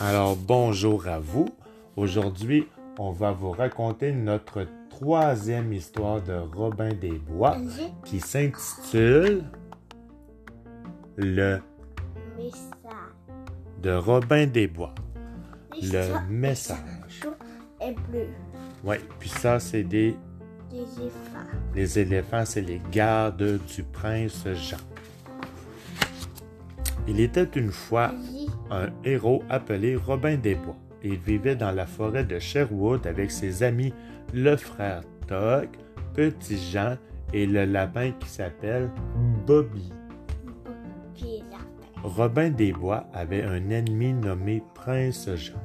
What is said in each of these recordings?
Alors bonjour à vous. Aujourd'hui, on va vous raconter notre troisième histoire de Robin des Bois qui s'intitule Le de Robin des Bois. Le message. Et bleu. Oui, puis ça, c'est des. Des éléphants. Les éléphants, c'est les gardes du prince Jean. Il était une fois un héros appelé Robin des Bois. Il vivait dans la forêt de Sherwood avec ses amis le frère Toc, Petit Jean et le lapin qui s'appelle Bobby. Robin des Bois avait un ennemi nommé Prince Jean.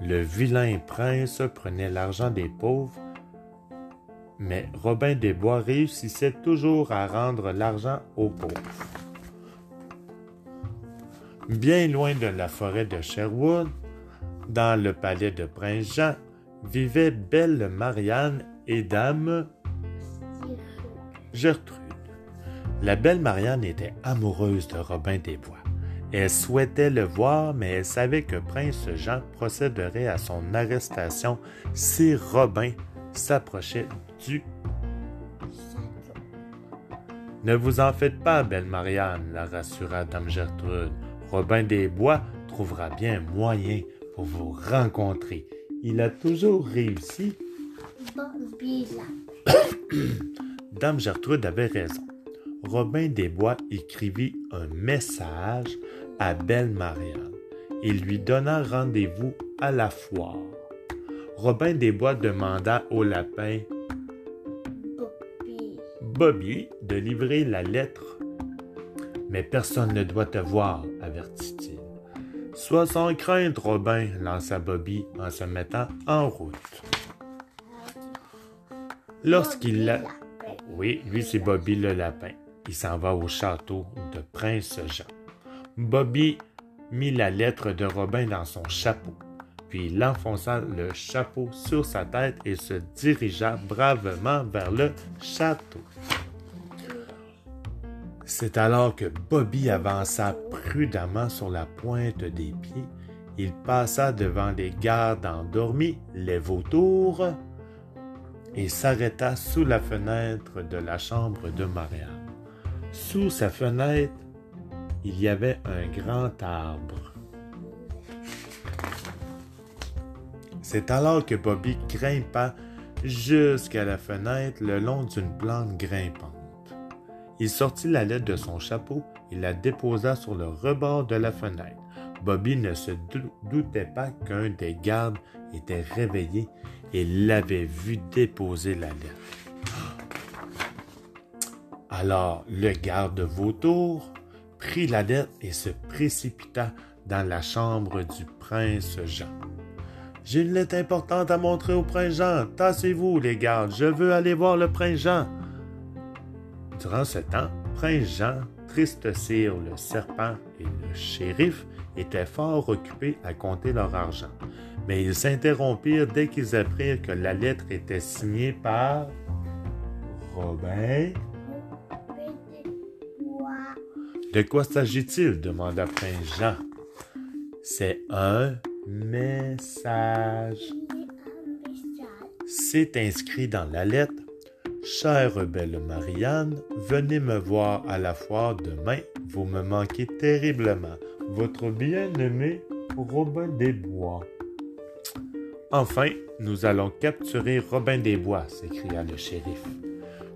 Le vilain prince prenait l'argent des pauvres, mais Robin des Bois réussissait toujours à rendre l'argent aux pauvres. Bien loin de la forêt de Sherwood, dans le palais de Prince Jean, vivaient Belle Marianne et Dame Gertrude. La belle Marianne était amoureuse de Robin des Bois. Elle souhaitait le voir, mais elle savait que Prince Jean procéderait à son arrestation si Robin s'approchait du... Ne vous en faites pas, belle Marianne, la rassura Dame Gertrude. Robin des Bois trouvera bien moyen pour vous rencontrer. Il a toujours réussi. Dame Gertrude avait raison. Robin des Bois écrivit un message à Belle Marianne et lui donna rendez-vous à la foire. Robin des Bois demanda au lapin Bobby. Bobby de livrer la lettre. Mais personne ne doit te voir, avertit-il. Sois sans crainte, Robin, lança Bobby en se mettant en route. Lorsqu'il l'a... Oui, lui c'est Bobby le lapin. Il s'en va au château de Prince Jean. Bobby mit la lettre de Robin dans son chapeau, puis il enfonça le chapeau sur sa tête et se dirigea bravement vers le château. C'est alors que Bobby avança prudemment sur la pointe des pieds. Il passa devant les gardes endormis, les vautours, et s'arrêta sous la fenêtre de la chambre de Marianne. Sous sa fenêtre, il y avait un grand arbre. C'est alors que Bobby grimpa jusqu'à la fenêtre le long d'une plante grimpante. Il sortit la lettre de son chapeau et la déposa sur le rebord de la fenêtre. Bobby ne se dou- doutait pas qu'un des gardes était réveillé et l'avait vu déposer la lettre. Alors le garde vautour prit la lettre et se précipita dans la chambre du prince Jean. J'ai une lettre importante à montrer au prince Jean. Tassez-vous, les gardes, je veux aller voir le prince Jean. Durant ce temps, prince Jean, Triste Cire, le serpent et le shérif étaient fort occupés à compter leur argent. Mais ils s'interrompirent dès qu'ils apprirent que la lettre était signée par Robin. De quoi s'agit-il? demanda Prince Jean. C'est. Un message. C'est inscrit dans la lettre. Chère belle Marianne, venez me voir à la foire demain. Vous me manquez terriblement. Votre bien-aimé Robin des Bois. Enfin, nous allons capturer Robin des Bois, s'écria le shérif.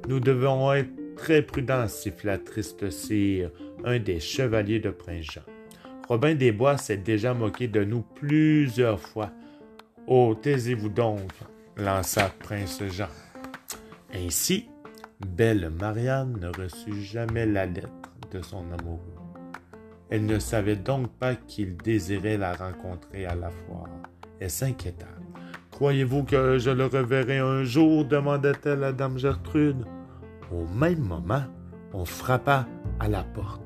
Nous devons être très prudents, siffla Triste Cire, un des chevaliers de Prince Jean. Robin des Bois s'est déjà moqué de nous plusieurs fois. Oh, taisez-vous donc, lança Prince Jean. Ainsi, belle Marianne ne reçut jamais la lettre de son amoureux. Elle ne savait donc pas qu'il désirait la rencontrer à la foire. Elle s'inquiéta. Croyez-vous que je le reverrai un jour? demanda-t-elle à Dame Gertrude. Au même moment, on frappa à la porte.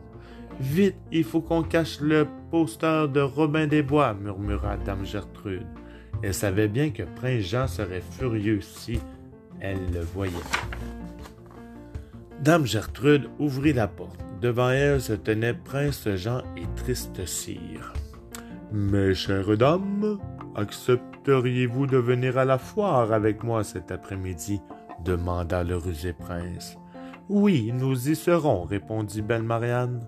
Vite, il faut qu'on cache le poster de Robin des Bois, murmura Dame Gertrude. Elle savait bien que Prince Jean serait furieux si elle le voyait. Dame Gertrude ouvrit la porte. Devant elle se tenaient Prince Jean et Triste Cire. Mes chères dames, accepteriez-vous de venir à la foire avec moi cet après-midi? demanda le rusé prince. Oui, nous y serons, répondit belle Marianne.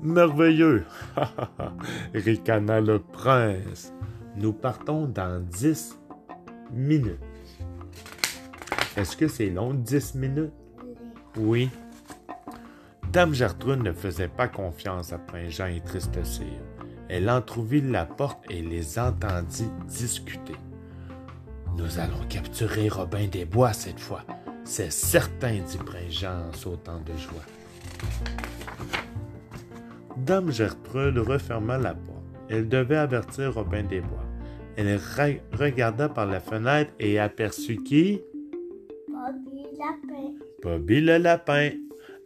Merveilleux, ricana le prince. Nous partons dans dix minutes. Est-ce que c'est long, dix minutes? Oui. Dame Gertrude ne faisait pas confiance à Prince Jean et Tristecir. Elle entr'ouvrit la porte et les entendit discuter. Nous allons capturer Robin des Bois cette fois. C'est certain, dit Prince Jean en sautant de joie. Dame Gertrude referma la porte. Elle devait avertir Robin des Bois. Elle regarda par la fenêtre et aperçut qui? Bobby Lapin. Bobby le lapin,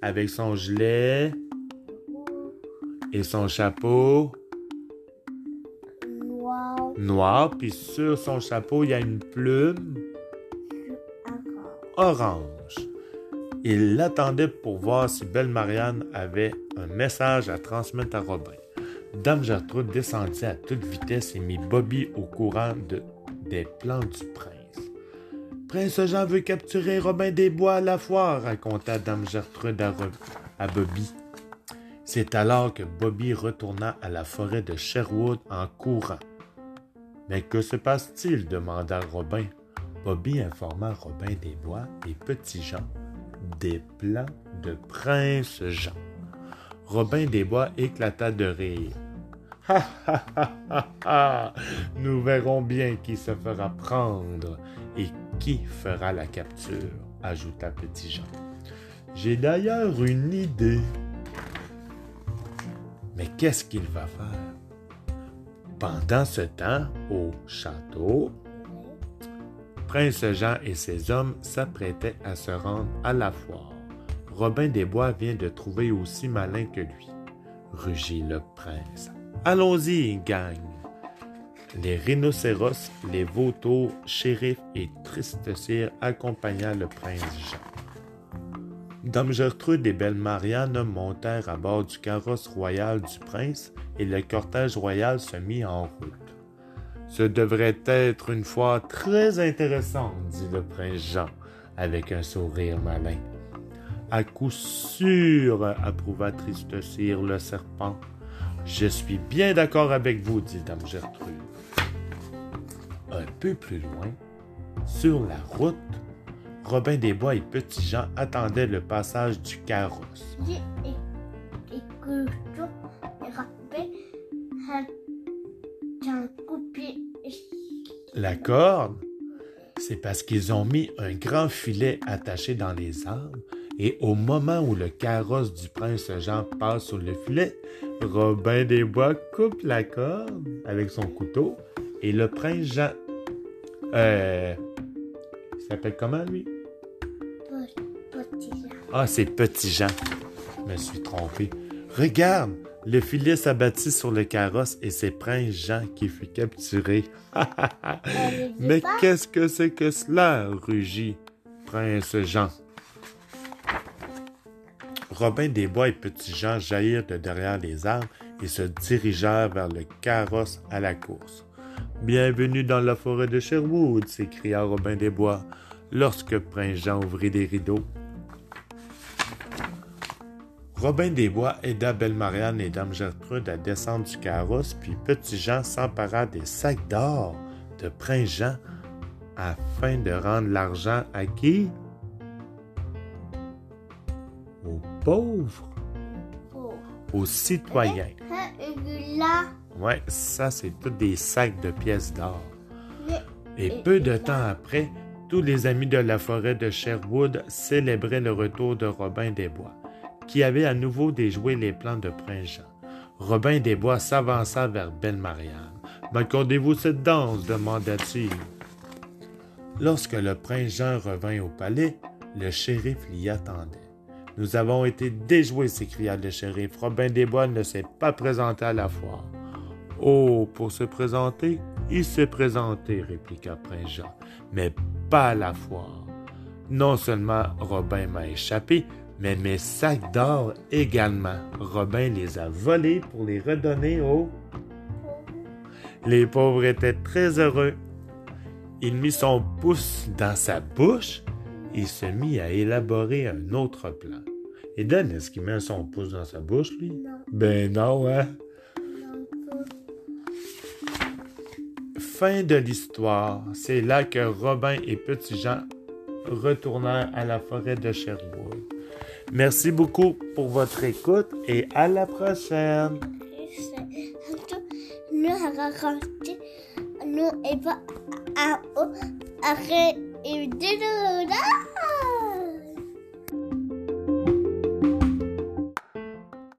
avec son gilet et son chapeau Noir. noir, puis sur son chapeau, il y a une plume orange. Il l'attendait pour voir si Belle Marianne avait un message à transmettre à Robin. Dame Gertrude descendit à toute vitesse et mit Bobby au courant de, des plans du prince. Prince Jean veut capturer Robin des Bois à la foire, raconta Dame Gertrude à, Bobby. C'est alors que Bobby retourna à la forêt de Sherwood en courant. Mais que se passe-t-il demanda Robin. Bobby informa Robin des Bois et Petit Jean des plans de Prince Jean. Robin des Bois éclata de rire. Ha ha ha ha ha! Nous verrons bien qui se fera prendre qui fera la capture, ajouta Petit Jean. J'ai d'ailleurs une idée. Mais qu'est-ce qu'il va faire? Pendant ce temps, au château, Prince Jean et ses hommes s'apprêtaient à se rendre à la foire. Robin des Bois vient de trouver aussi malin que lui, rugit le prince. Allons-y, gang! Les rhinocéros, les vautours, shérifs et tristecir accompagna le prince Jean. Dame Gertrude et Belle Marianne montèrent à bord du carrosse royal du prince et le cortège royal se mit en route. Ce devrait être une fois très intéressante, dit le prince Jean avec un sourire malin. À coup sûr, approuva Tristecir le serpent. Je suis bien d'accord avec vous, dit Dame Gertrude. Un peu plus loin, sur la route, Robin des Bois et Petit Jean attendaient le passage du carrosse. La corde, c'est parce qu'ils ont mis un grand filet attaché dans les arbres et au moment où le carrosse du prince Jean passe sur le filet, Robin des Bois coupe la corde avec son couteau et le prince Jean... Euh... Il s'appelle comment lui? Petit Jean. Ah, c'est Petit Jean. Je me suis trompé. Regarde, le filet s'abattit sur le carrosse et c'est Prince Jean qui fut capturé. Dit Mais qu'est-ce que c'est que cela? rugit Prince Jean. Robin des Bois et Petit Jean jaillirent de derrière les arbres et se dirigèrent vers le carrosse à la course. Bienvenue dans la forêt de Sherwood, s'écria Robin des Bois lorsque Prince Jean ouvrit les rideaux. Robin des Bois aida Belle Marianne et Dame Gertrude à descendre du carrosse, puis Petit Jean s'empara des sacs d'or de Prince Jean afin de rendre l'argent à qui? Aux pauvres, oh. aux citoyens. Hein, Ouais, ça, c'est tous des sacs de pièces d'or. et- Et peu de temps après, tous les amis de la forêt de Sherwood célébraient le retour de Robin des Bois, qui avait à nouveau déjoué les plans de Prince Jean. Robin des Bois s'avança vers Belle Marianne. M'accordez-vous cette danse demanda-t-il. Lorsque le prince Jean revint au palais, le shérif l'y attendait. Nous avons été déjoués, s'écria le shérif. Robin des Bois ne s'est pas présenté à la foire. Oh, pour se présenter, il s'est présenté, répliqua Prince Jean, mais pas à la foire. Non seulement Robin m'a échappé, mais mes sacs d'or également. Robin les a volés pour les redonner au... Les pauvres étaient très heureux. Il mit son pouce dans sa bouche et se mit à élaborer un autre plan. Et Dan, est-ce qu'il met son pouce dans sa bouche, lui? Non. Ben non, hein? Fin de l'histoire. C'est là que Robin et Petit Jean retournèrent à la forêt de Sherwood. Merci beaucoup pour votre écoute et à la prochaine.